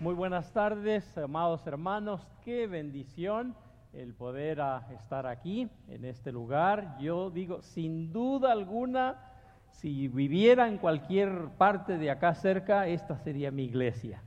Muy buenas tardes, amados hermanos. Qué bendición el poder ah, estar aquí, en este lugar. Yo digo, sin duda alguna, si viviera en cualquier parte de acá cerca, esta sería mi iglesia.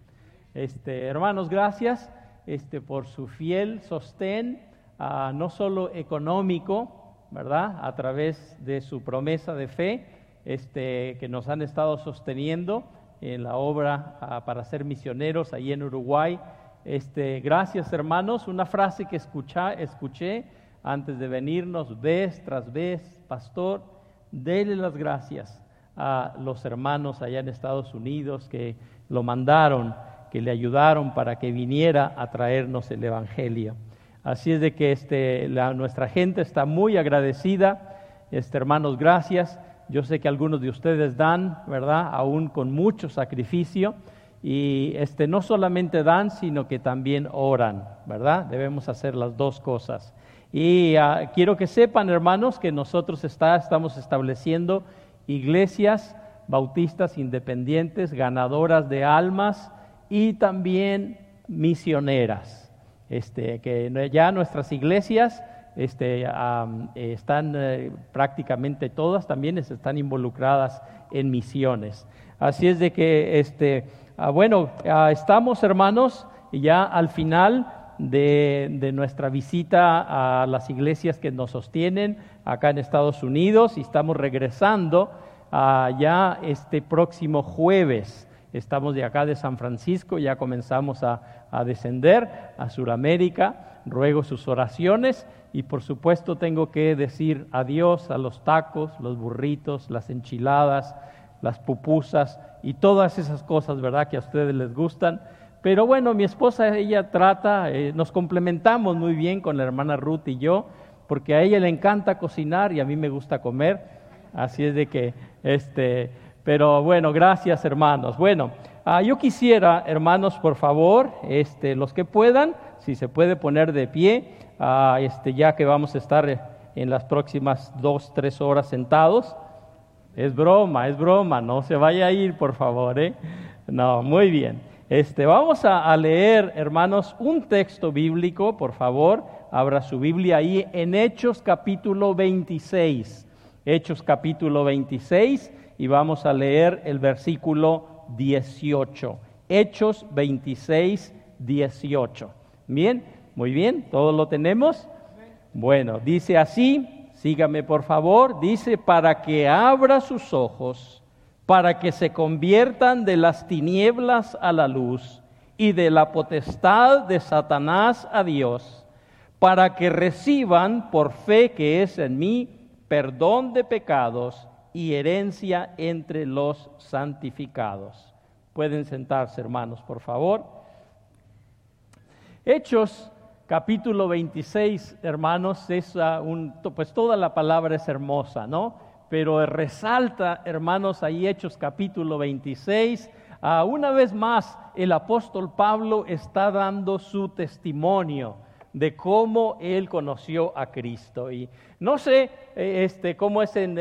Este, hermanos, gracias este, por su fiel sostén, ah, no solo económico, ¿verdad? A través de su promesa de fe, este, que nos han estado sosteniendo en la obra para ser misioneros ahí en Uruguay. Este, gracias hermanos, una frase que escuché antes de venirnos vez tras vez, pastor, dele las gracias a los hermanos allá en Estados Unidos que lo mandaron, que le ayudaron para que viniera a traernos el Evangelio. Así es de que este, nuestra gente está muy agradecida. Este, hermanos, gracias. Yo sé que algunos de ustedes dan, ¿verdad? Aún con mucho sacrificio. Y este, no solamente dan, sino que también oran, ¿verdad? Debemos hacer las dos cosas. Y ah, quiero que sepan, hermanos, que nosotros está, estamos estableciendo iglesias bautistas independientes, ganadoras de almas y también misioneras. Este, que ya nuestras iglesias este, están eh, prácticamente todas también están involucradas en misiones. Así es de que, este, ah, bueno, ah, estamos hermanos ya al final de, nuestra visita a las iglesias que nos sostienen acá en Estados Unidos y estamos regresando ah, ya este próximo jueves. Estamos de acá de San Francisco, ya comenzamos a, a descender a Sudamérica. Ruego sus oraciones y por supuesto tengo que decir adiós a los tacos, los burritos, las enchiladas, las pupusas y todas esas cosas, ¿verdad? Que a ustedes les gustan. Pero bueno, mi esposa, ella trata, eh, nos complementamos muy bien con la hermana Ruth y yo, porque a ella le encanta cocinar y a mí me gusta comer. Así es de que, este, pero bueno, gracias hermanos. Bueno, ah, yo quisiera, hermanos, por favor, este, los que puedan, si se puede poner de pie, ah, este, ya que vamos a estar en las próximas dos, tres horas sentados. Es broma, es broma, no se vaya a ir, por favor. ¿eh? No, muy bien. Este, vamos a, leer, hermanos, un texto bíblico, por favor. Abra su Biblia ahí en Hechos capítulo 26. Hechos capítulo 26 y vamos a leer el versículo 18. Hechos 26, 18. Bien, muy bien, ¿todos lo tenemos? Bueno, dice así, sígame por favor, dice, para que abra sus ojos, para que se conviertan de las tinieblas a la luz y de la potestad de Satanás a Dios, para que reciban por fe que es en mí perdón de pecados y herencia entre los santificados. Pueden sentarse, hermanos, por favor. Hechos capítulo 26, hermanos, es un, pues toda la palabra es hermosa, ¿no? Pero resalta, hermanos, ahí Hechos capítulo 26, ah, una vez más el apóstol Pablo está dando su testimonio de cómo él conoció a Cristo. Y no sé eh, este, cómo es en,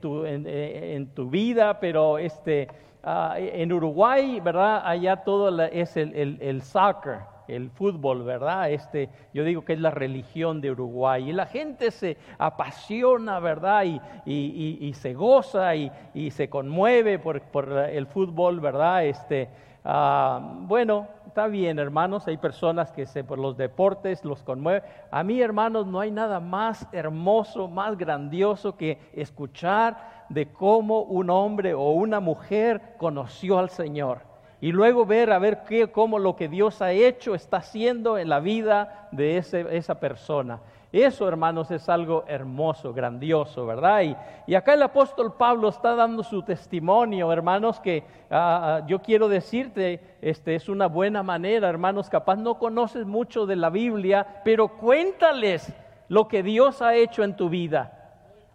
tu, en, tu, vida, pero este, ah, en Uruguay, ¿verdad? Allá todo es el, el, el soccer el fútbol, ¿verdad? Este, yo digo que es la religión de Uruguay. Y la gente se apasiona, ¿verdad? Y, se goza y, se conmueve por, el fútbol, ¿verdad? Este, ah, bueno, está bien, hermanos. Hay personas que se, por los deportes los conmueven. A mí, hermanos, no hay nada más hermoso, más grandioso que escuchar de cómo un hombre o una mujer conoció al Señor y luego ver a ver qué, cómo lo que Dios ha hecho está haciendo en la vida de esa persona. Eso, hermanos, es algo hermoso, grandioso, ¿verdad? Y, acá el apóstol Pablo está dando su testimonio, hermanos, que ah, ah, yo quiero decirte, este es una buena manera, hermanos, capaz no conoces mucho de la Biblia, pero cuéntales lo que Dios ha hecho en tu vida.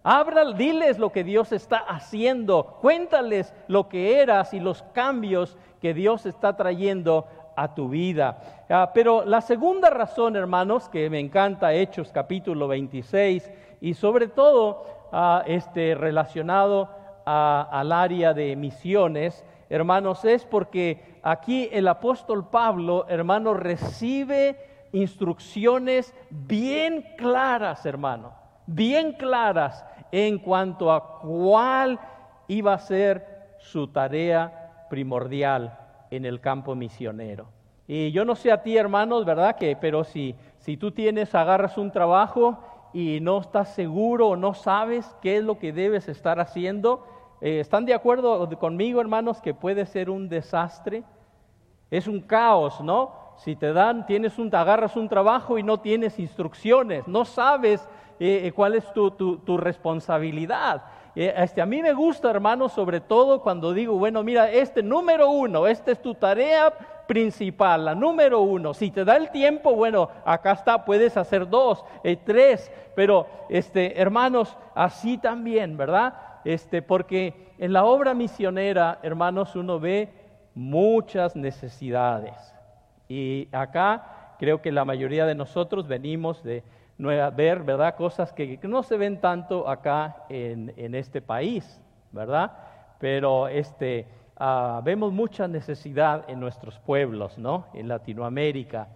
Habla, diles lo que Dios está haciendo, cuéntales lo que eras y los cambios que Dios está trayendo a tu vida. Ah, pero la segunda razón, hermanos, que me encanta Hechos capítulo 26 y sobre todo ah, este, relacionado al área de misiones, hermanos, es porque aquí el apóstol Pablo, hermano, recibe instrucciones bien claras, hermano, bien claras en cuanto a cuál iba a ser su tarea primordial en el campo misionero. Y yo no sé a ti, hermanos, ¿verdad? Que, pero si, si tú tienes, agarras un trabajo y no estás seguro o no sabes qué es lo que debes estar haciendo, eh, ¿están de acuerdo conmigo, hermanos, que puede ser un desastre? Es un caos, ¿no? Si te dan, tienes un, agarras un trabajo y no tienes instrucciones, no sabes eh, eh, cuál es tu, tu, responsabilidad. Este, a mí me gusta, hermanos, sobre todo cuando digo, bueno, mira, este número uno, esta es tu tarea principal, la número uno. Si te da el tiempo, bueno, acá está, puedes hacer dos, tres, pero, este, hermanos, así también, ¿verdad? Este, porque en la obra misionera, hermanos, uno ve muchas necesidades. Y acá creo que la mayoría de nosotros venimos de ver, ¿verdad? Cosas que, no se ven tanto acá en, este país, ¿verdad? Pero este, ah, vemos mucha necesidad en nuestros pueblos, ¿no? En Latinoamérica.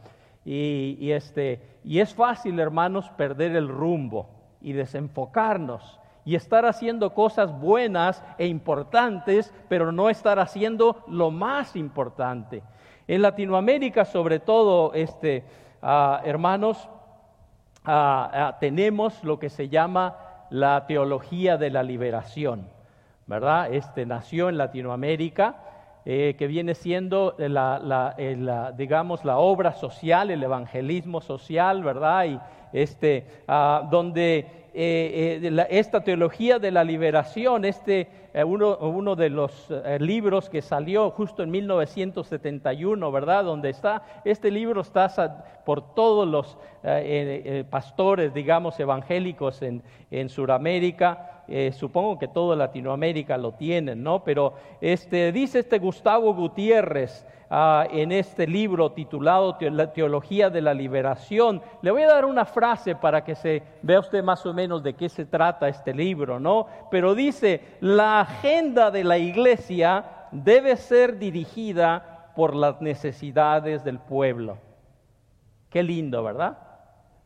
Y, este, y es fácil, hermanos, perder el rumbo y desenfocarnos y estar haciendo cosas buenas e importantes, pero no estar haciendo lo más importante. En Latinoamérica, sobre todo, este, ah, hermanos, ah, ah, tenemos lo que se llama la teología de la liberación, ¿verdad? Este nació en Latinoamérica, eh, que viene siendo la, digamos, la obra social, el evangelismo social, ¿verdad? Y este, donde eh, eh, esta teología de la liberación, este, eh, uno, uno, de los libros que salió justo en 1971, ¿verdad? Donde está, este libro está por todos los pastores, digamos, evangélicos en, en Sudamérica. supongo que toda Latinoamérica lo tienen, ¿no? Pero este, dice este Gustavo Gutiérrez, Ah, en este libro titulado La Teología de la Liberación. Le voy a dar una frase para que se vea usted más o menos de qué se trata este libro, ¿no? Pero dice, la agenda de la iglesia debe ser dirigida por las necesidades del pueblo. Qué lindo, ¿verdad?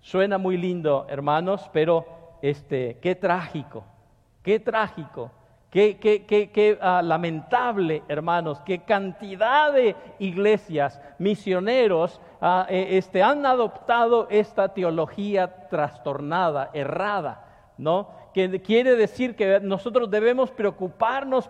Suena muy lindo, hermanos, pero este, qué trágico, qué trágico Qué, ah, lamentable, hermanos, qué cantidad de iglesias, misioneros, ah, e, este, han adoptado esta teología trastornada, errada, ¿no? Que quiere decir que nosotros debemos preocuparnos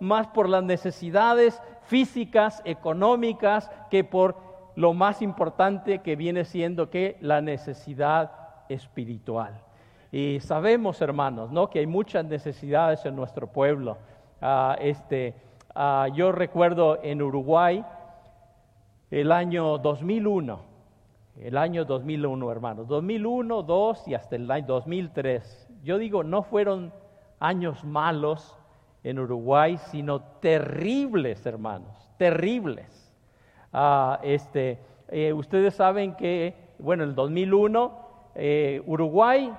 más por las necesidades físicas, económicas, que por lo más importante que viene siendo que la necesidad espiritual. Y sabemos, hermanos, ¿no? que hay muchas necesidades en nuestro pueblo. Ah, este, ah, yo recuerdo en Uruguay el año 2001, el año 2001, hermanos, 2001, 2 y hasta el año 2003. Yo digo, no fueron años malos en Uruguay, sino terribles, hermanos, terribles. Ah, este, eh, ustedes saben que, bueno, el 2001 eh, Uruguay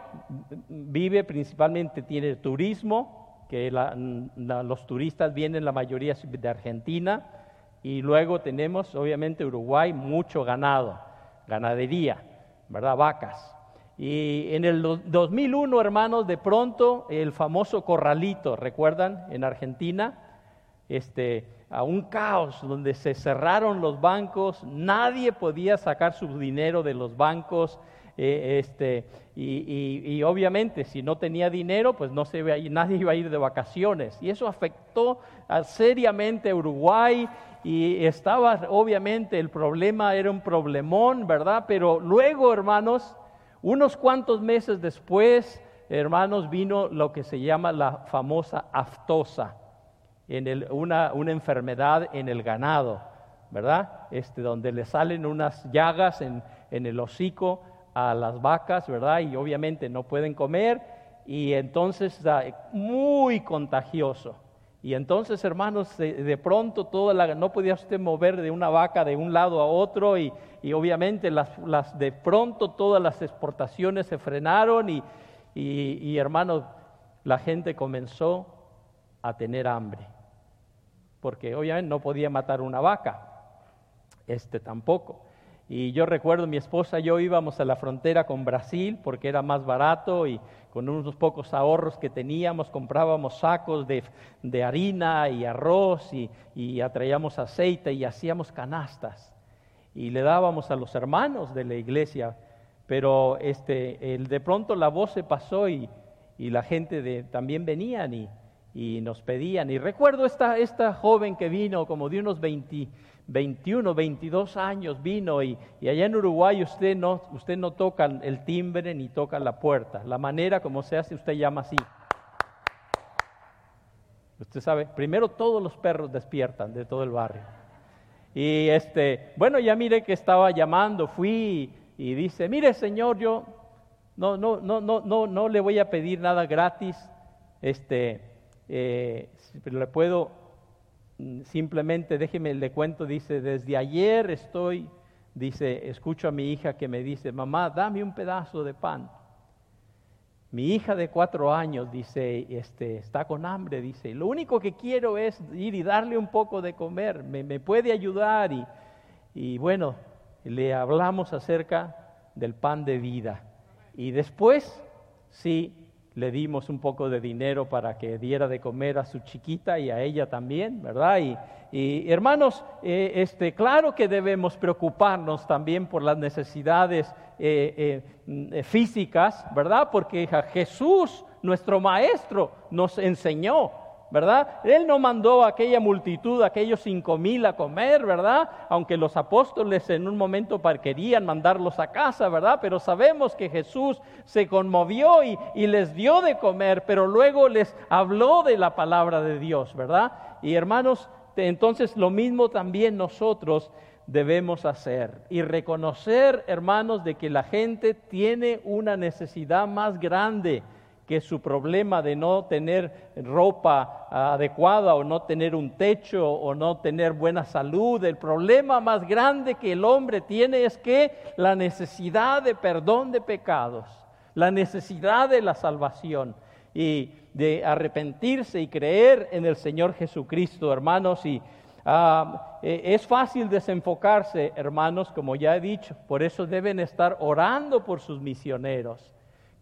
vive principalmente, tiene turismo, que los turistas vienen la mayoría de Argentina, y luego tenemos, obviamente, Uruguay, mucho ganado, ganadería, ¿verdad? Vacas. Y en el 2001, hermanos, de pronto el famoso corralito, ¿recuerdan? En Argentina, este, a un caos donde se cerraron los bancos, nadie podía sacar su dinero de los bancos, eh, este, y, obviamente si no tenía dinero, pues no se nadie iba a ir de vacaciones. Y eso afectó seriamente a Uruguay y estaba, obviamente, el problema era un problemón, ¿verdad? Pero luego, hermanos, unos cuantos meses después, hermanos, vino lo que se llama la famosa aftosa, en una, una enfermedad en el ganado, ¿verdad? Este, donde le salen unas llagas en, en el hocico a las vacas, ¿verdad? Y obviamente no pueden comer y entonces muy contagioso. Y entonces, hermanos, de, pronto toda la, no podía usted mover de una vaca de un lado a otro y, obviamente las, las, de pronto todas las exportaciones se frenaron y, y, y hermanos, la gente comenzó a tener hambre. porque obviamente no podía matar una vaca, este tampoco. Y yo recuerdo, mi esposa y yo íbamos a la frontera con Brasil porque era más barato y con unos pocos ahorros que teníamos comprábamos sacos de, harina y arroz y, y atraíamos aceite y hacíamos canastas y le dábamos a los hermanos de la iglesia. Pero este, el, de pronto la voz se pasó y, y la gente de, también venían y, y nos pedían. Y recuerdo esta, esta joven que vino como de unos 20, 21, 22 años vino y, allá en Uruguay usted no, usted no toca el timbre ni toca la puerta. La manera como se hace usted llama así. Usted sabe, primero todos los perros despiertan de todo el barrio. Y este, bueno, ya mire que estaba llamando, fui y dice, mire señor, yo no, no, no, no, no, no le voy a pedir nada gratis, este, eh, le puedo mm, simplemente, déjeme le cuento, dice, desde ayer estoy, dice, escucho a mi hija que me dice, mamá, dame un pedazo de pan. Mi hija de cuatro años dice, este, está con hambre, dice, lo único que quiero es ir y darle un poco de comer, me, puede ayudar. Y, y bueno, le hablamos acerca del pan de vida. Y después, sí, le dimos un poco de dinero para que diera de comer a su chiquita y a ella también, ¿verdad? Y, hermanos, eh, este, claro que debemos preocuparnos también por las necesidades eh, eh, físicas, ¿verdad? Porque Jesús, nuestro Maestro, nos enseñó ¿verdad? Él no mandó a aquella multitud, a aquellos cinco mil a comer, ¿verdad? Aunque los apóstoles en un momento querían mandarlos a casa, ¿verdad? Pero sabemos que Jesús se conmovió y, y les dio de comer, pero luego les habló de la palabra de Dios, ¿verdad? Y hermanos, entonces lo mismo también nosotros debemos hacer y reconocer, hermanos, de que la gente tiene una necesidad más grande que su problema de no tener ropa adecuada o no tener un techo o no tener buena salud, el problema más grande que el hombre tiene es que la necesidad de perdón de pecados, la necesidad de la salvación y de arrepentirse y creer en el Señor Jesucristo, hermanos, y ah, e, es fácil desenfocarse, hermanos, como ya he dicho, por eso deben estar orando por sus misioneros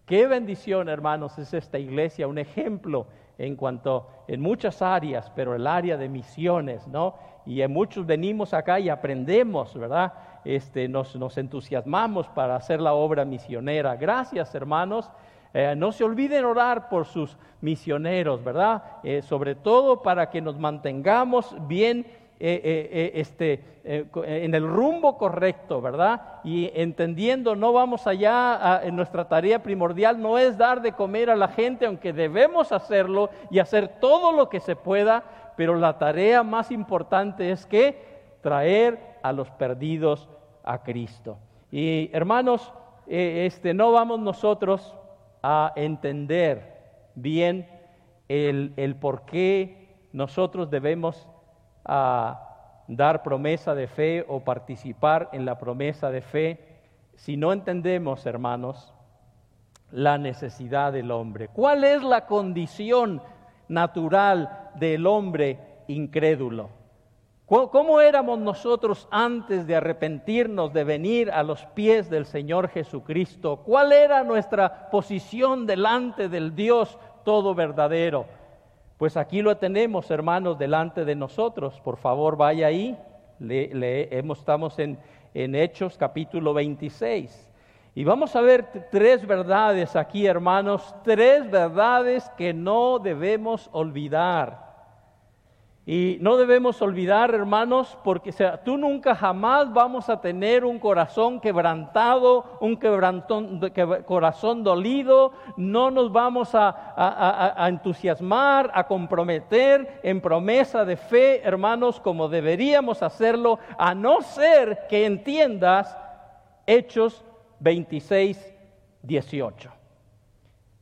Qué bendición, hermanos, es esta iglesia, un ejemplo en cuanto en muchas áreas, pero el área de misiones, ¿no? Y en muchos venimos acá y aprendemos, ¿verdad? Este, nos, entusiasmamos para hacer la obra misionera. Gracias, hermanos. Eh, no se olviden orar por sus misioneros, ¿verdad? Eh, sobre todo para que nos mantengamos bien eh, eh, eh, este, en el rumbo correcto, ¿verdad? Y entendiendo, no vamos allá, en nuestra tarea primordial no es dar de comer a la gente, aunque debemos hacerlo y hacer todo lo que se pueda, pero la tarea más importante es que traer a los perdidos a Cristo. Y hermanos, este, no vamos nosotros a entender bien el, el por qué nosotros debemos a dar promesa de fe o participar en la promesa de fe si no entendemos, hermanos, la necesidad del hombre. ¿Cuál es la condición natural del hombre incrédulo? ¿Cómo éramos nosotros antes de arrepentirnos, de venir a los pies del Señor Jesucristo? ¿Cuál era nuestra posición delante del Dios todo verdadero? Pues aquí lo tenemos, hermanos, delante de nosotros. Por favor, vaya ahí. Le, estamos en, en Hechos capítulo 26. Y vamos a ver tres verdades aquí, hermanos, tres verdades que no debemos olvidar. Y no debemos olvidar, hermanos, porque sea, tú nunca jamás vamos a tener un corazón quebrantado, un corazón dolido, no nos vamos a, a entusiasmar, a comprometer en promesa de fe, hermanos, como deberíamos hacerlo, a no ser que entiendas Hechos 26, 18.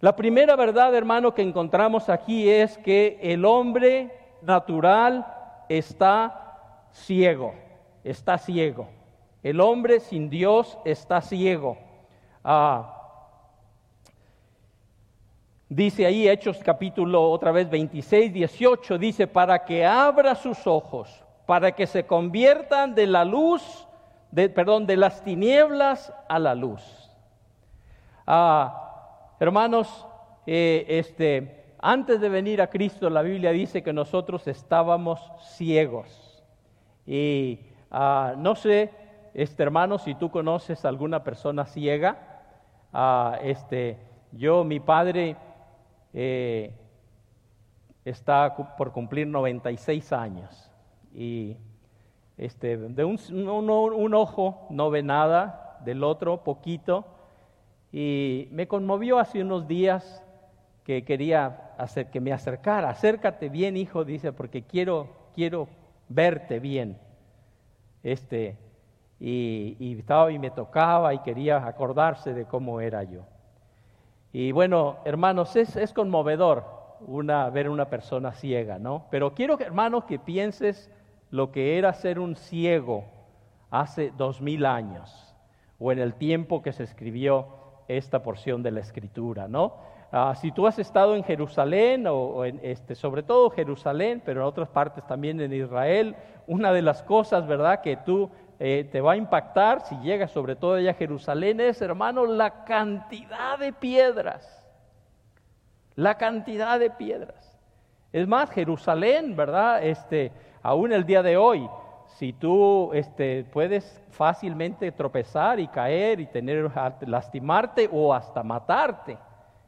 La primera verdad, hermano, que encontramos aquí es que el hombre natural está ciego, está ciego. El hombre sin Dios está ciego. Ah, Dice ahí Hechos capítulo otra vez 26, 18, dice, para que abra sus ojos, para que se conviertan de la luz, de, perdón, de las tinieblas a la luz. Ah, hermanos, eh, este, antes de venir a Cristo, la Biblia dice que nosotros estábamos ciegos. Y ah, no sé, este hermano, si tú conoces a alguna persona ciega, ah, este, yo, mi padre, eh, está por cumplir 96 años y este, de un, un, ojo no ve nada, del otro poquito, y me conmovió hace unos días que quería hacer que me acercara. Acércate bien, hijo, dice, porque quiero, quiero verte bien. Este, y, y, estaba y me tocaba y quería acordarse de cómo era yo. Y bueno, hermanos, es, conmovedor una, ver una persona ciega, ¿no? Pero quiero, hermanos, que pienses lo que era ser un ciego hace dos mil años o en el tiempo que se escribió esta porción de la escritura, ¿no? Ah, si tú has estado en Jerusalén, o, en este, sobre todo Jerusalén, pero en otras partes también en Israel, una de las cosas, ¿verdad?, que tú eh, te va a impactar si llegas sobre todo allá a Jerusalén es, hermano, la cantidad de piedras. La cantidad de piedras. Es más, Jerusalén, ¿verdad? Este, aún el día de hoy, si tú este, puedes fácilmente tropezar y caer y tener lastimarte o hasta matarte.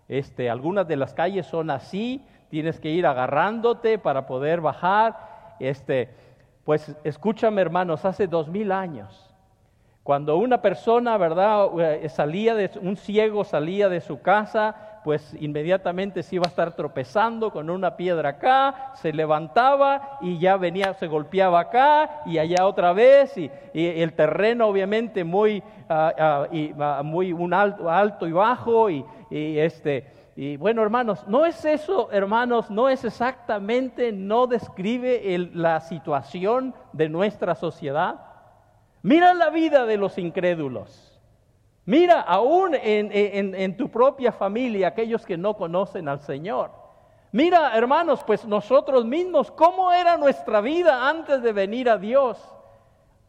Este, algunas de las calles son así, tienes que ir agarrándote para poder bajar. Este, pues escúchame hermanos, hace dos mil años, cuando una persona, ¿verdad? Eh, salía de, un ciego salía de su casa, pues inmediatamente se iba a estar tropezando con una piedra acá, se levantaba y ya venía, se golpeaba acá y allá otra vez, y, el terreno obviamente muy, ah, muy un alto, alto y bajo, y, y este, y bueno, hermanos, no es eso, hermanos, no es exactamente, no describe la situación de nuestra sociedad. Mira la vida de los incrédulos. Mira aún en, en tu propia familia aquellos que no conocen al Señor. Mira, hermanos, pues nosotros mismos, ¿cómo era nuestra vida antes de venir a Dios?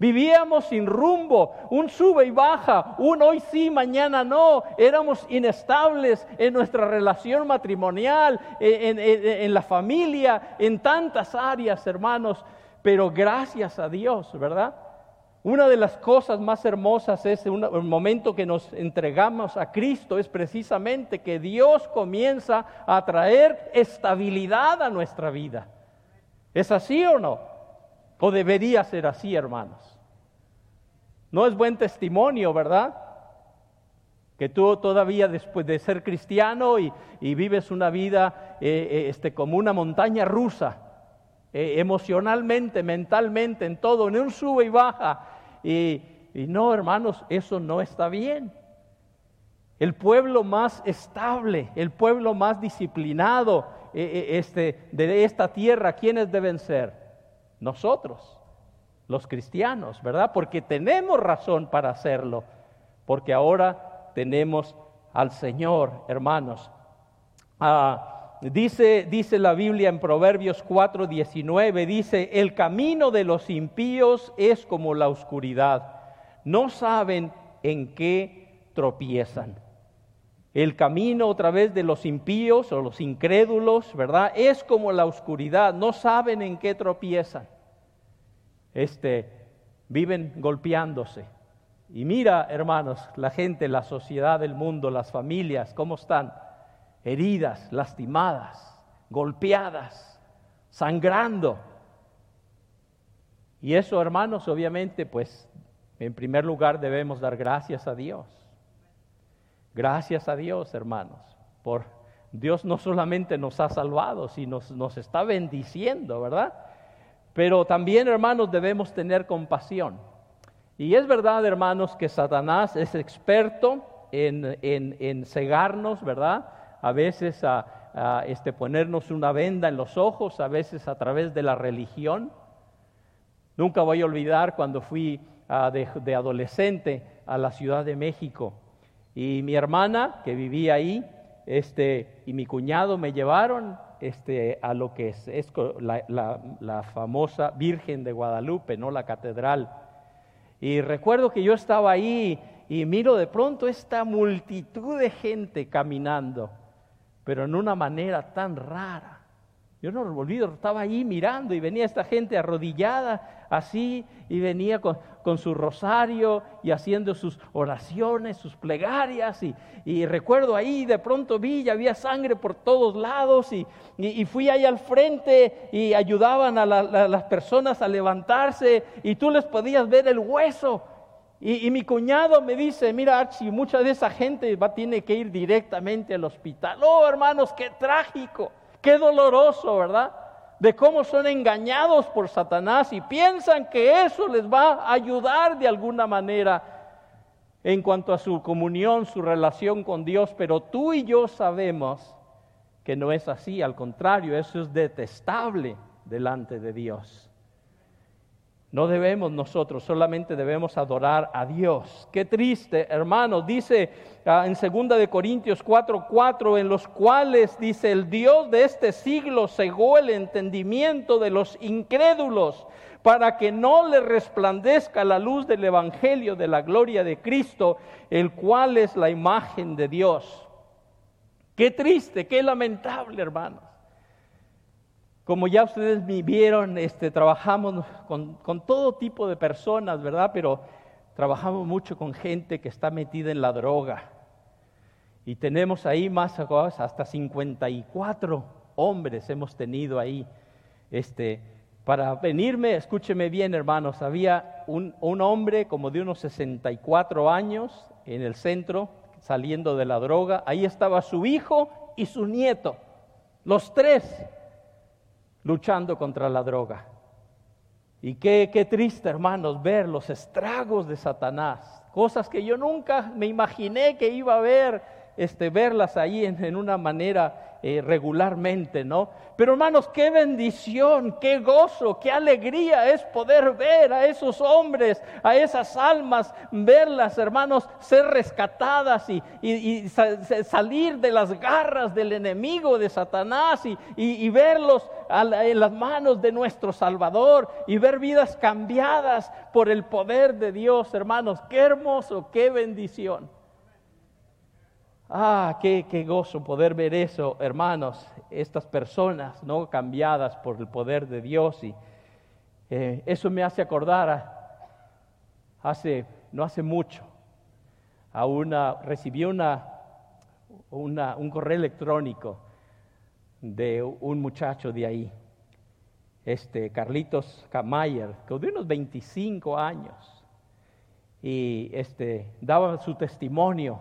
Vivíamos sin rumbo, un sube y baja, un hoy sí, mañana no. Éramos inestables en nuestra relación matrimonial, en, la familia, en tantas áreas, hermanos. Pero gracias a Dios, ¿verdad? Una de las cosas más hermosas es el momento que nos entregamos a Cristo, es precisamente que Dios comienza a traer estabilidad a nuestra vida. ¿Es así o no? O debería ser así, hermanos. No es buen testimonio, ¿verdad? Que tú todavía después de ser cristiano y, vives una vida eh, eh, este, como una montaña rusa, eh, emocionalmente, mentalmente, en todo, en un sube y baja. Y, no, hermanos, eso no está bien. El pueblo más estable, el pueblo más disciplinado este, de esta tierra, ¿quiénes deben ser? Nosotros los cristianos, ¿verdad? Porque tenemos razón para hacerlo, porque ahora tenemos al Señor, hermanos. Ah, dice, dice la Biblia en Proverbios 4, 19, dice, el camino de los impíos es como la oscuridad, no saben en qué tropiezan. El camino otra vez de los impíos o los incrédulos, ¿verdad? Es como la oscuridad, no saben en qué tropiezan este, viven golpeándose. Y mira, hermanos, la gente, la sociedad, el mundo, las familias, cómo están heridas, lastimadas, golpeadas, sangrando. Y eso, hermanos, obviamente, pues, en primer lugar debemos dar gracias a Dios. Gracias a Dios, hermanos, por Dios no solamente nos ha salvado, sino nos está bendiciendo, ¿verdad? Pero también, hermanos, debemos tener compasión. Y es verdad, hermanos, que Satanás es experto en, cegarnos, ¿verdad? A veces a, este, ponernos una venda en los ojos, a veces a través de la religión. Nunca voy a olvidar cuando fui de, de adolescente a la Ciudad de México y mi hermana, que vivía ahí, este, y mi cuñado me llevaron este, a lo que es, la, famosa Virgen de Guadalupe, ¿no? La catedral. Y recuerdo que yo estaba ahí y miro de pronto esta multitud de gente caminando, pero en una manera tan rara. Yo no lo olvido, estaba ahí mirando y venía esta gente arrodillada así y venía con, su rosario y haciendo sus oraciones, sus plegarias. Y, recuerdo ahí, de pronto vi, y había sangre por todos lados y, fui ahí al frente y ayudaban a, las personas a levantarse y tú les podías ver el hueso. Y, mi cuñado me dice, mira Archie, mucha de esa gente va, tiene que ir directamente al hospital. Oh, hermanos, qué trágico. Qué doloroso, ¿verdad? De cómo son engañados por Satanás y piensan que eso les va a ayudar de alguna manera en cuanto a su comunión, su relación con Dios, pero tú y yo sabemos que no es así, al contrario, eso es detestable delante de Dios. No debemos nosotros, solamente debemos adorar a Dios. Qué triste, hermanos. Dice ah, en 2 de Corintios 4:4, 4, en los cuales dice el Dios de este siglo cegó el entendimiento de los incrédulos para que no le resplandezca la luz del evangelio de la gloria de Cristo, el cual es la imagen de Dios. Qué triste, qué lamentable, hermanos. Como ya ustedes vieron, este, trabajamos con, todo tipo de personas, ¿verdad? Pero trabajamos mucho con gente que está metida en la droga. Y tenemos ahí más, hasta 54 hombres hemos tenido ahí. Este, para venirme, escúcheme bien hermanos, había un, un, hombre como de unos 64 años en el centro, saliendo de la droga. Ahí estaba su hijo y su nieto, los tres luchando contra la droga. Y qué, qué triste, hermanos, ver los estragos de Satanás, cosas que yo nunca me imaginé que iba a ver, este, verlas ahí en una manera eh, regularmente, ¿no? Pero hermanos, qué bendición, qué gozo, qué alegría es poder ver a esos hombres, a esas almas, verlas, hermanos, ser rescatadas y, salir de las garras del enemigo de Satanás y, verlos en las manos de nuestro Salvador y ver vidas cambiadas por el poder de Dios, hermanos. Qué hermoso, qué bendición. Ah, qué, gozo poder ver eso, hermanos, estas personas no cambiadas por el poder de Dios. Y eh, eso me hace acordar, hace, no hace mucho, a una, recibí una, un correo electrónico de un muchacho de ahí, este Carlitos Camayer, que de unos 25 años, y este, daba su testimonio,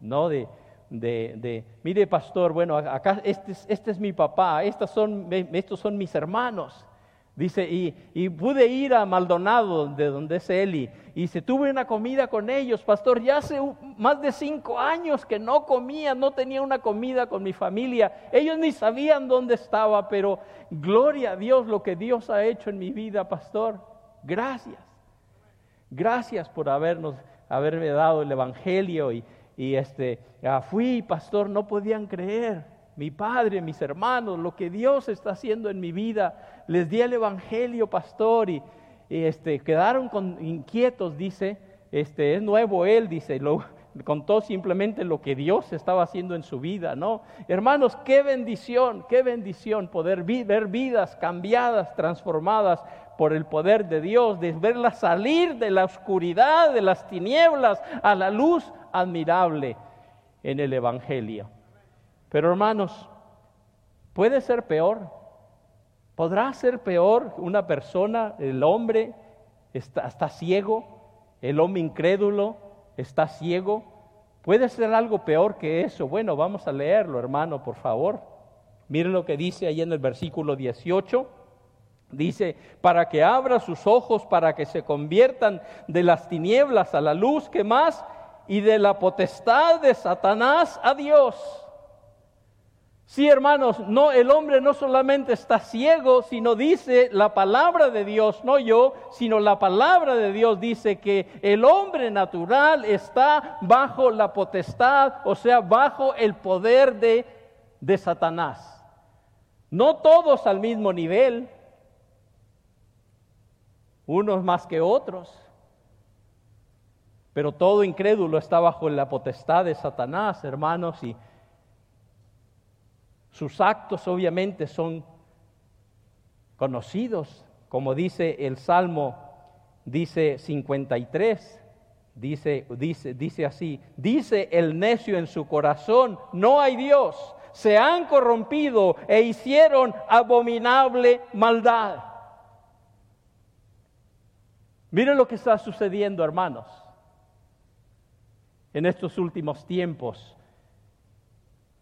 ¿no? De, de, mire pastor, bueno, acá este es, este es mi papá, estos son, estos son mis hermanos. Dice, y, pude ir a Maldonado, de donde es Eli, y se tuve una comida con ellos, pastor, ya hace más de cinco años que no comía, no tenía una comida con mi familia, ellos ni sabían dónde estaba, pero gloria a Dios lo que Dios ha hecho en mi vida, pastor, gracias, gracias por habernos, haberme dado el Evangelio y, y este, ah, fui pastor, no podían creer. Mi padre, mis hermanos, lo que Dios está haciendo en mi vida. Les di el evangelio, pastor, y, este, quedaron con, inquietos, dice. Este, es nuevo él, dice, lo, contó simplemente lo que Dios estaba haciendo en su vida, ¿no? Hermanos, qué bendición, qué bendición poder ver vidas cambiadas, transformadas por el poder de Dios, de verlas salir de la oscuridad, de las tinieblas, a la luz admirable en el Evangelio. Pero hermanos, puede ser peor. ¿Podrá ser peor una persona, el hombre está, ciego, el hombre incrédulo está ciego? ¿Puede ser algo peor que eso? Bueno, vamos a leerlo, hermano, por favor. Miren lo que dice ahí en el versículo 18. Dice, para que abra sus ojos, para que se conviertan de las tinieblas a la luz, que más? Y de la potestad de Satanás a Dios. Sí, hermanos, no el hombre no solamente está ciego, sino dice la palabra de Dios, no yo, sino la palabra de Dios dice que el hombre natural está bajo la potestad, o sea, bajo el poder de, de Satanás. No todos al mismo nivel, unos más que otros, pero todo incrédulo está bajo la potestad de Satanás, hermanos, y sus actos obviamente son conocidos, como dice el Salmo, dice 53, dice, dice, dice así, dice el necio en su corazón, no hay Dios, se han corrompido e hicieron abominable maldad. Miren lo que está sucediendo, hermanos, en estos últimos tiempos.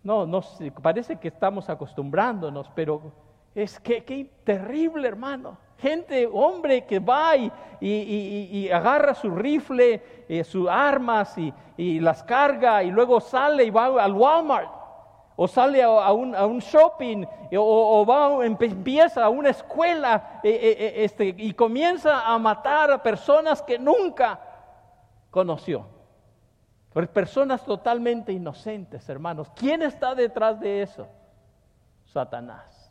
No, no parece que estamos acostumbrándonos, pero es que, terrible, hermano. Gente, hombre que va y, agarra su rifle, eh, sus armas y, las carga y luego sale y va al Walmart o sale a, un, shopping o, va, empieza a una escuela eh, eh, este, y comienza a matar a personas que nunca conoció personas totalmente inocentes, hermanos. ¿Quién está detrás de eso? Satanás.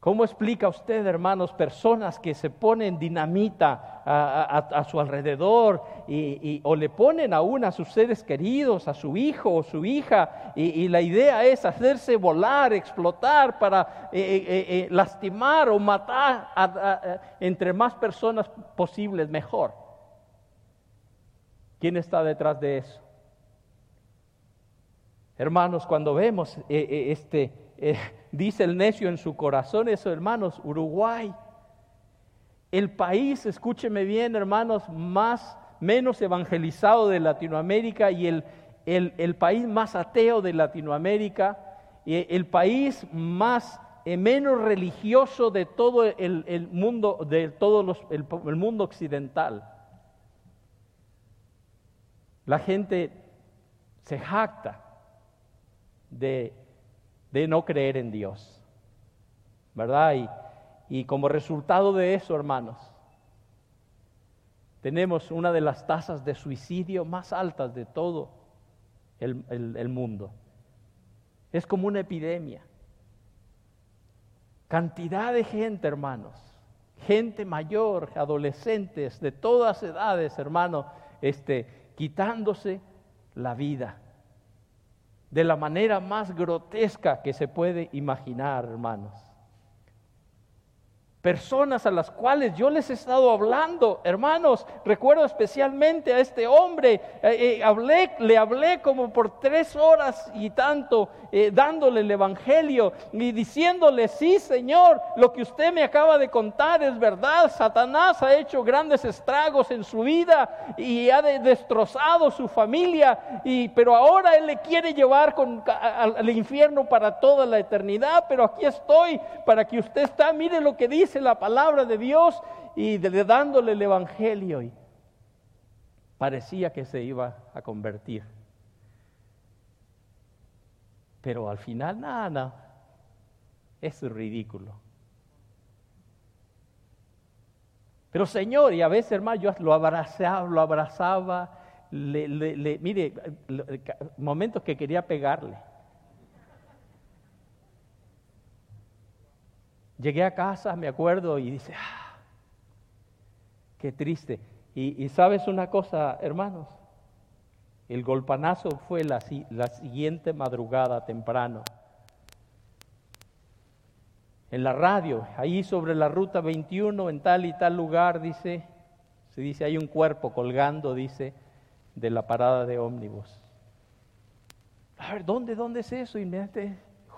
¿Cómo explica usted, hermanos, personas que se ponen dinamita a, su alrededor y, o le ponen aún a sus seres queridos, a su hijo o su hija, y, la idea es hacerse volar, explotar para eh, eh, eh, lastimar o matar entre más personas posibles, mejor? ¿Quién está detrás de eso? Hermanos, cuando vemos eh, eh, este, eh, dice el necio en su corazón, eso hermanos, Uruguay, el país, escúcheme bien hermanos, más, menos evangelizado de Latinoamérica y el, el, país más ateo de Latinoamérica, el país más menos religioso de todo el, mundo, de todo el mundo occidental. La gente se jacta de, no creer en Dios, ¿verdad? Y, como resultado de eso, hermanos, tenemos una de las tasas de suicidio más altas de todo el, el, mundo. Es como una epidemia. Cantidad de gente, hermanos, gente mayor, adolescentes de todas edades, hermanos, este, quitándose la vida de la manera más grotesca que se puede imaginar, hermanos personas a las cuales yo les he estado hablando, hermanos, recuerdo especialmente a este hombre, eh, eh, hablé, le hablé como por tres horas y tanto, eh, dándole el Evangelio y diciéndole, sí Señor, lo que usted me acaba de contar es verdad, Satanás ha hecho grandes estragos en su vida y ha destrozado su familia, y, pero ahora Él le quiere llevar al infierno para toda la eternidad, pero aquí estoy para que usted está, mire lo que dice la palabra de Dios y de, dándole el Evangelio. Y parecía que se iba a convertir. Pero al final, nada. Es ridículo. Pero Señor, y a veces hermano, yo lo abrazaba, lo abrazaba, le, mire, momentos que quería pegarle. Llegué a casa, me acuerdo, y dice, ah, qué triste. Y, sabes una cosa, hermanos, el golpanazo fue la, siguiente madrugada temprano. En la radio, ahí sobre la ruta 21, en tal y tal lugar, dice, se dice, hay un cuerpo colgando, dice, de la parada de ómnibus. A ver, ¿dónde, dónde es eso? Y me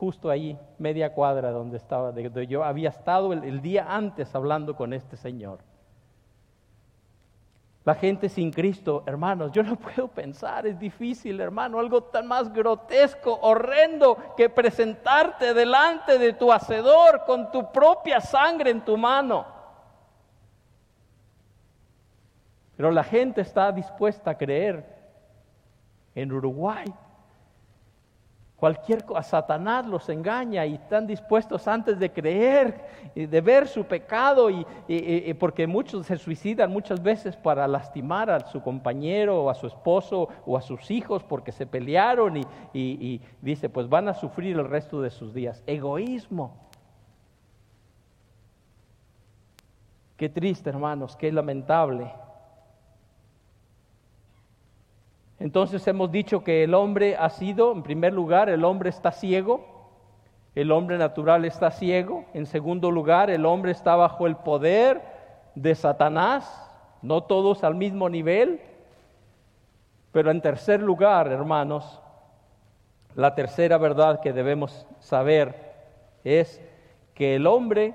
justo ahí, media cuadra donde estaba, donde yo había estado el, día antes hablando con este señor. La gente sin Cristo, hermanos, yo no puedo pensar, es difícil, hermano, algo tan más grotesco, horrendo, que presentarte delante de tu hacedor con tu propia sangre en tu mano. Pero la gente está dispuesta a creer en Uruguay Cualquier cosa, Satanás los engaña y están dispuestos antes de creer, de ver su pecado, y, porque muchos se suicidan muchas veces para lastimar a su compañero o a su esposo o a sus hijos porque se pelearon y, y dice, pues van a sufrir el resto de sus días. Egoísmo. Qué triste, hermanos, qué lamentable. Entonces hemos dicho que el hombre ha sido, en primer lugar, el hombre está ciego, el hombre natural está ciego, en segundo lugar, el hombre está bajo el poder de Satanás, no todos al mismo nivel, pero en tercer lugar, hermanos, la tercera verdad que debemos saber es que el hombre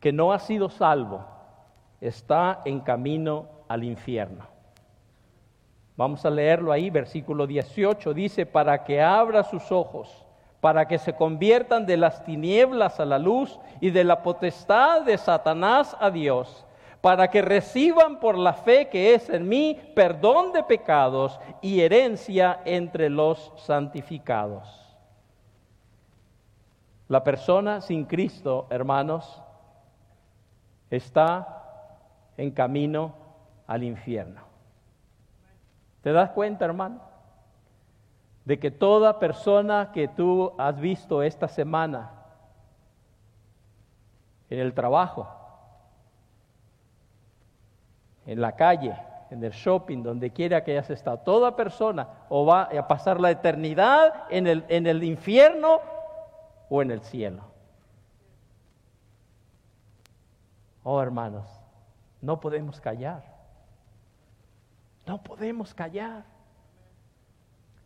que no ha sido salvo está en camino al infierno. Vamos a leerlo ahí, versículo 18, dice, para que abra sus ojos, para que se conviertan de las tinieblas a la luz y de la potestad de Satanás a Dios, para que reciban por la fe que es en mí perdón de pecados y herencia entre los santificados. La persona sin Cristo, hermanos, está en camino al infierno. ¿Te das cuenta, hermano? De que toda persona que tú has visto esta semana en el trabajo, en la calle, en el shopping, donde quiera que hayas estado, toda persona o va a pasar la eternidad en el, en el infierno o en el cielo. Oh, hermanos, no podemos callar. No podemos callar.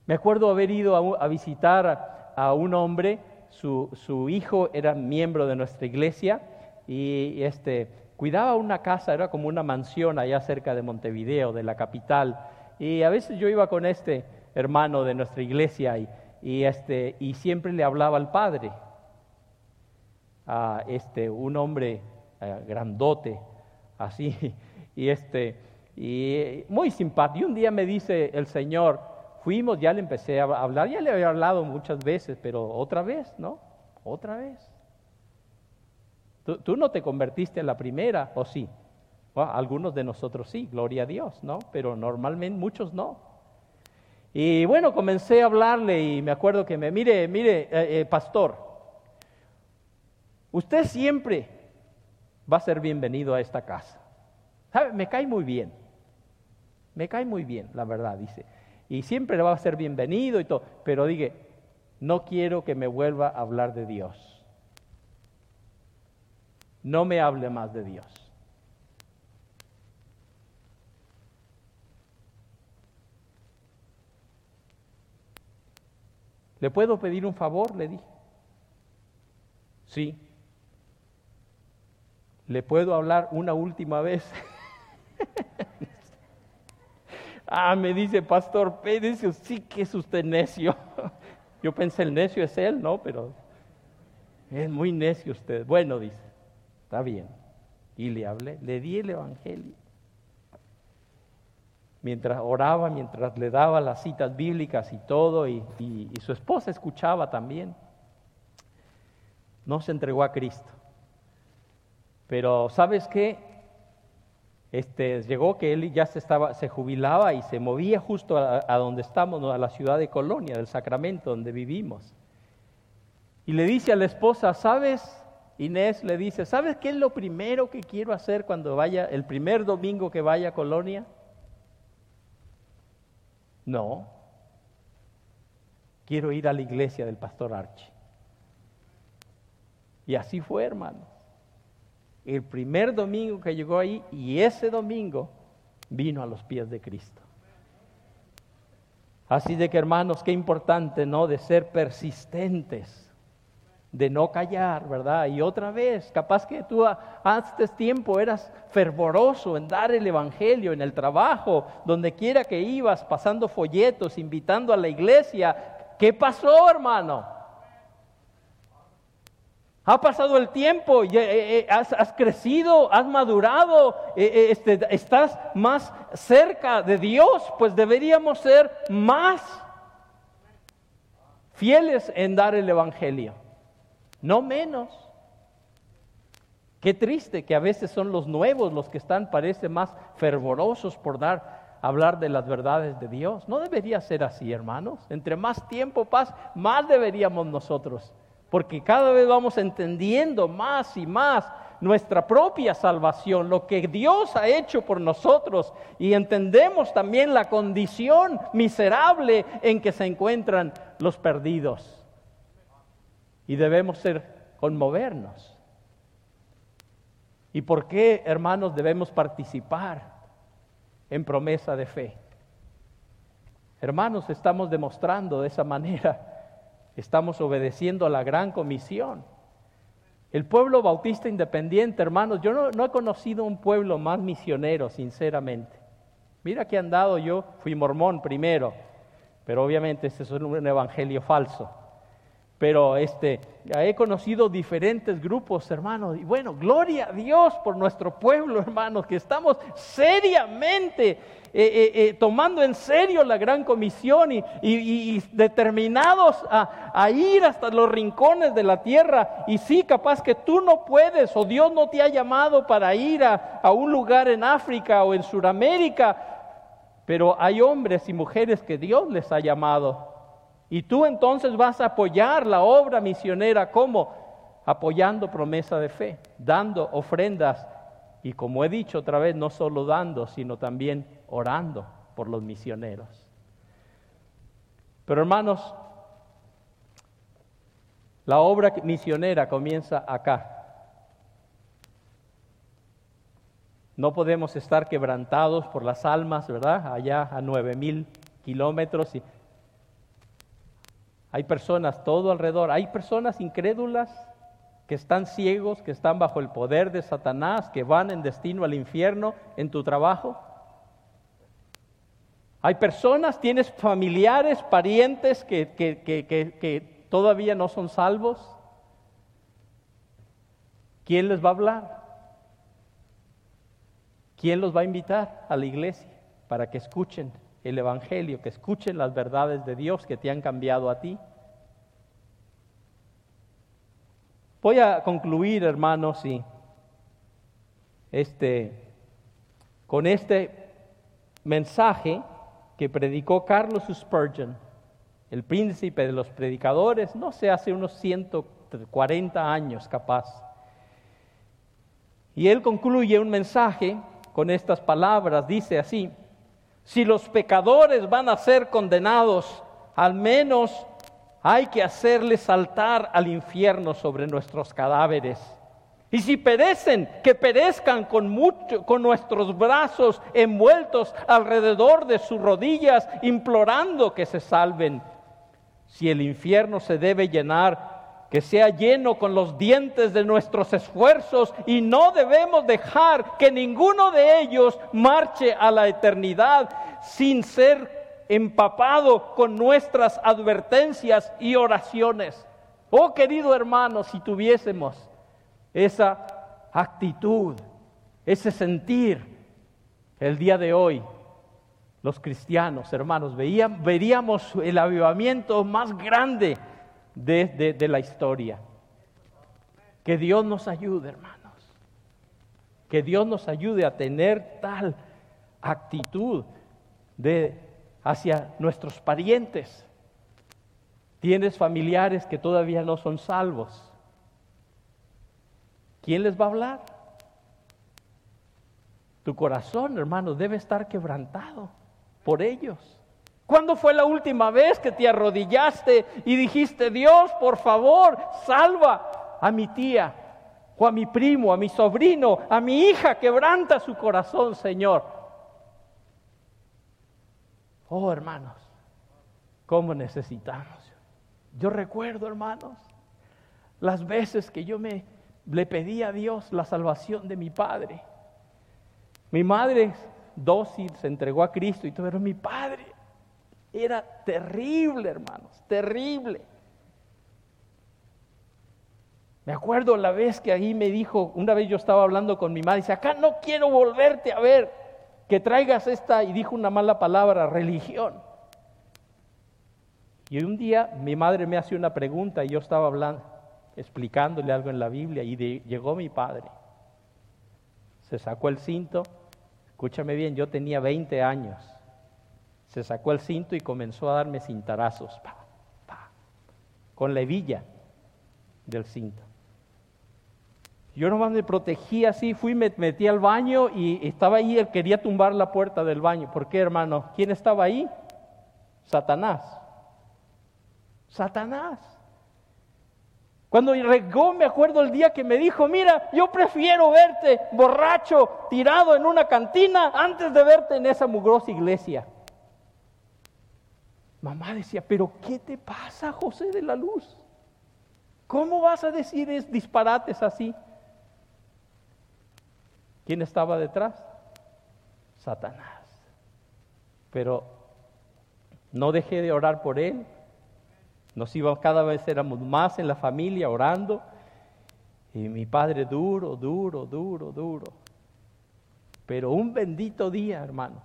Me acuerdo haber ido a, visitar a, un hombre, su, hijo era miembro de nuestra iglesia y, este, cuidaba una casa, era como una mansión allá cerca de Montevideo, de la capital. Y a veces yo iba con este hermano de nuestra iglesia y, este, y siempre le hablaba al padre, a este, un hombre eh, grandote, así, y este, y muy simpático. Y un día me dice el Señor, fuimos, ya le empecé a hablar, ya le había hablado muchas veces, pero otra vez, ¿no? Otra vez. Tú, no te convertiste en la primera, ¿o sí? algunos de nosotros sí, gloria a Dios, ¿no? Pero normalmente muchos no. Y bueno, comencé a hablarle y me acuerdo que me, mire, mire, eh, eh, pastor, usted siempre va a ser bienvenido a esta casa. ¿Sabe? Me cae muy bien. Me cae muy bien, la verdad, dice. Y siempre le va a ser bienvenido y todo. Pero dije, no quiero que me vuelva a hablar de Dios. No me hable más de Dios. ¿Le puedo pedir un favor? Le dije. Sí. ¿Le puedo hablar una última vez? Ah, me dice Pastor Pérez, sí que es usted necio. Yo pensé, el necio es él, ¿no? Pero es muy necio usted. Bueno, dice, está bien. Y le hablé, le di el Evangelio. Mientras oraba, mientras le daba las citas bíblicas y todo, y, y su esposa escuchaba también. No se entregó a Cristo. Pero ¿sabes qué? Este, llegó que él ya se, estaba, se jubilaba y se movía justo a, donde estamos, a la ciudad de Colonia, del Sacramento, donde vivimos. Y le dice a la esposa, ¿sabes? Inés le dice, ¿sabes qué es lo primero que quiero hacer cuando vaya, el primer domingo que vaya a Colonia? No, quiero ir a la iglesia del pastor Archie. Y así fue, hermano el primer domingo que llegó ahí y ese domingo vino a los pies de Cristo. Así de que hermanos, qué importante, ¿no? De ser persistentes, de no callar, ¿verdad? Y otra vez, capaz que tú antes tiempo eras fervoroso en dar el Evangelio, en el trabajo, donde quiera que ibas, pasando folletos, invitando a la iglesia. ¿Qué pasó, hermano? Ha pasado el tiempo, eh, eh, has, crecido, has madurado, eh, este, estás más cerca de Dios, pues deberíamos ser más. fieles en dar el Evangelio, no menos. Qué triste que a veces son los nuevos los que están, parece, más fervorosos por dar, hablar de las verdades de Dios. No debería ser así, hermanos. Entre más tiempo pasa, más deberíamos nosotros, porque cada vez vamos entendiendo más y más nuestra propia salvación, lo que Dios ha hecho por nosotros y entendemos también la condición miserable en que se encuentran los perdidos. Y debemos ser conmovernos. ¿Y por qué, hermanos, debemos participar en promesa de fe? Hermanos, estamos demostrando de esa manera, estamos obedeciendo a la gran comisión. El pueblo bautista independiente, hermanos, yo no, he conocido un pueblo más misionero, sinceramente. Mira que han dado yo, fui mormón primero, pero obviamente este es un evangelio falso. Pero este, he conocido diferentes grupos, hermanos, y bueno, gloria a Dios por nuestro pueblo, hermanos, que estamos seriamente eh, eh, eh, tomando en serio la gran comisión y, determinados a, ir hasta los rincones de la tierra. Y sí, capaz que tú no puedes o Dios no te ha llamado para ir a, a un lugar en África o en Sudamérica, pero hay hombres y mujeres que Dios les ha llamado. Y tú entonces vas a apoyar la obra misionera como apoyando promesa de fe, dando ofrendas y como he dicho otra vez, no solo dando, sino también orando por los misioneros. Pero hermanos, la obra misionera comienza acá. No podemos estar quebrantados por las almas, ¿verdad? Allá a nueve mil kilómetros. Y hay personas todo alrededor. Hay personas incrédulas que están ciegos, que están bajo el poder de Satanás, que van en destino al infierno en tu trabajo. Hay personas, tienes familiares, parientes que, que, todavía no son salvos. ¿Quién les va a hablar? ¿Quién los va a invitar a la iglesia para que escuchen el Evangelio, que escuchen las verdades de Dios que te han cambiado a ti? Voy a concluir, hermanos, y este, con este mensaje que predicó Carlos Spurgeon, el príncipe de los predicadores, no sé, hace unos 140 años capaz. Y él concluye un mensaje con estas palabras, dice así, si los pecadores van a ser condenados, al menos hay que hacerles saltar al infierno sobre nuestros cadáveres. Y si perecen, que perezcan con, con nuestros brazos envueltos alrededor de sus rodillas, implorando que se salven. Si el infierno se debe llenar, que sea lleno con los dientes de nuestros esfuerzos y no debemos dejar que ninguno de ellos marche a la eternidad sin ser empapado con nuestras advertencias y oraciones. Oh querido hermano, si tuviésemos esa actitud, ese sentir. El día de hoy, los cristianos, hermanos, veríamos el avivamiento más grande de, de la historia. Que Dios nos ayude, hermanos. Que Dios nos ayude a tener tal actitud de hacia nuestros parientes. Tienes familiares que todavía no son salvos. ¿quién les va a hablar? Tu corazón, hermano, debe estar quebrantado por ellos. ¿Cuándo fue la última vez que te arrodillaste y dijiste, Dios, por favor, salva a mi tía, o a mi primo, a mi sobrino, a mi hija, quebranta su corazón, Señor? Oh, hermanos, ¿cómo necesitamos? Yo recuerdo, hermanos, las veces que yo me le pedí a Dios la salvación de mi padre. Mi madre dócil se entregó a Cristo y todo, pero mi padre era terrible, hermanos, terrible. Me acuerdo la vez que ahí me dijo, una vez yo estaba hablando con mi madre, dice, acá no quiero volverte a ver, que traigas esta, y dijo una mala palabra, religión. Y un día mi madre me hace una pregunta y yo estaba hablando, explicándole algo en la Biblia y llegó mi padre. Se sacó el cinto, escúchame bien, yo tenía 20 años. Se sacó el cinto y comenzó a darme cintarazos, con la hebilla del cinto. Yo nomás me protegí así, fui, me metí al baño y estaba ahí, él quería tumbar la puerta del baño. ¿Por qué, hermano? ¿Quién estaba ahí? Satanás. Satanás. Cuando regó, me acuerdo el día que me dijo, mira, yo prefiero verte borracho, tirado en una cantina, antes de verte en esa mugrosa iglesia. Mamá decía, pero ¿qué te pasa, José de la Luz? ¿Cómo vas a decir disparates así? ¿Quién estaba detrás? Satanás. Pero no dejé de orar por él. Nos íbamos, cada vez éramos más en la familia orando. Y mi padre duro, duro, duro, duro. Pero un bendito día, hermanos.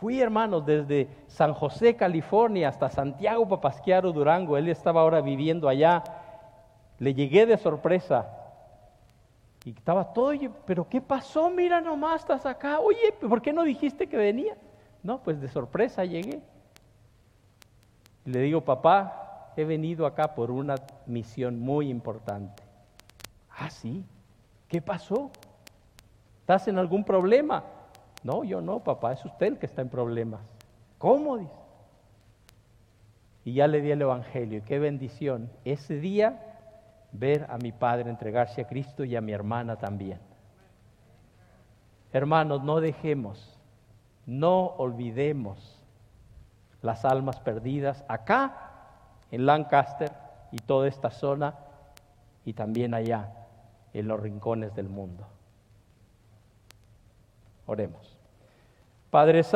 Fui, hermanos, desde San José, California, hasta Santiago Papasquiaro, Durango. Él estaba ahora viviendo allá. Le llegué de sorpresa y estaba todo, pero ¿qué pasó? Mira nomás, estás acá. Oye, ¿por qué no dijiste que venía? No, pues de sorpresa llegué. Y le digo, papá, he venido acá por una misión muy importante. Ah, sí. ¿Qué pasó? ¿Estás en algún problema? No, yo no, papá, es usted el que está en problemas. ¿Cómo? Dice. Y ya le di el Evangelio. Qué bendición. Ese día ver a mi padre entregarse a Cristo y a mi hermana también. Hermanos, no dejemos, no olvidemos las almas perdidas acá en Lancaster y toda esta zona y también allá en los rincones del mundo. Oremos. Padre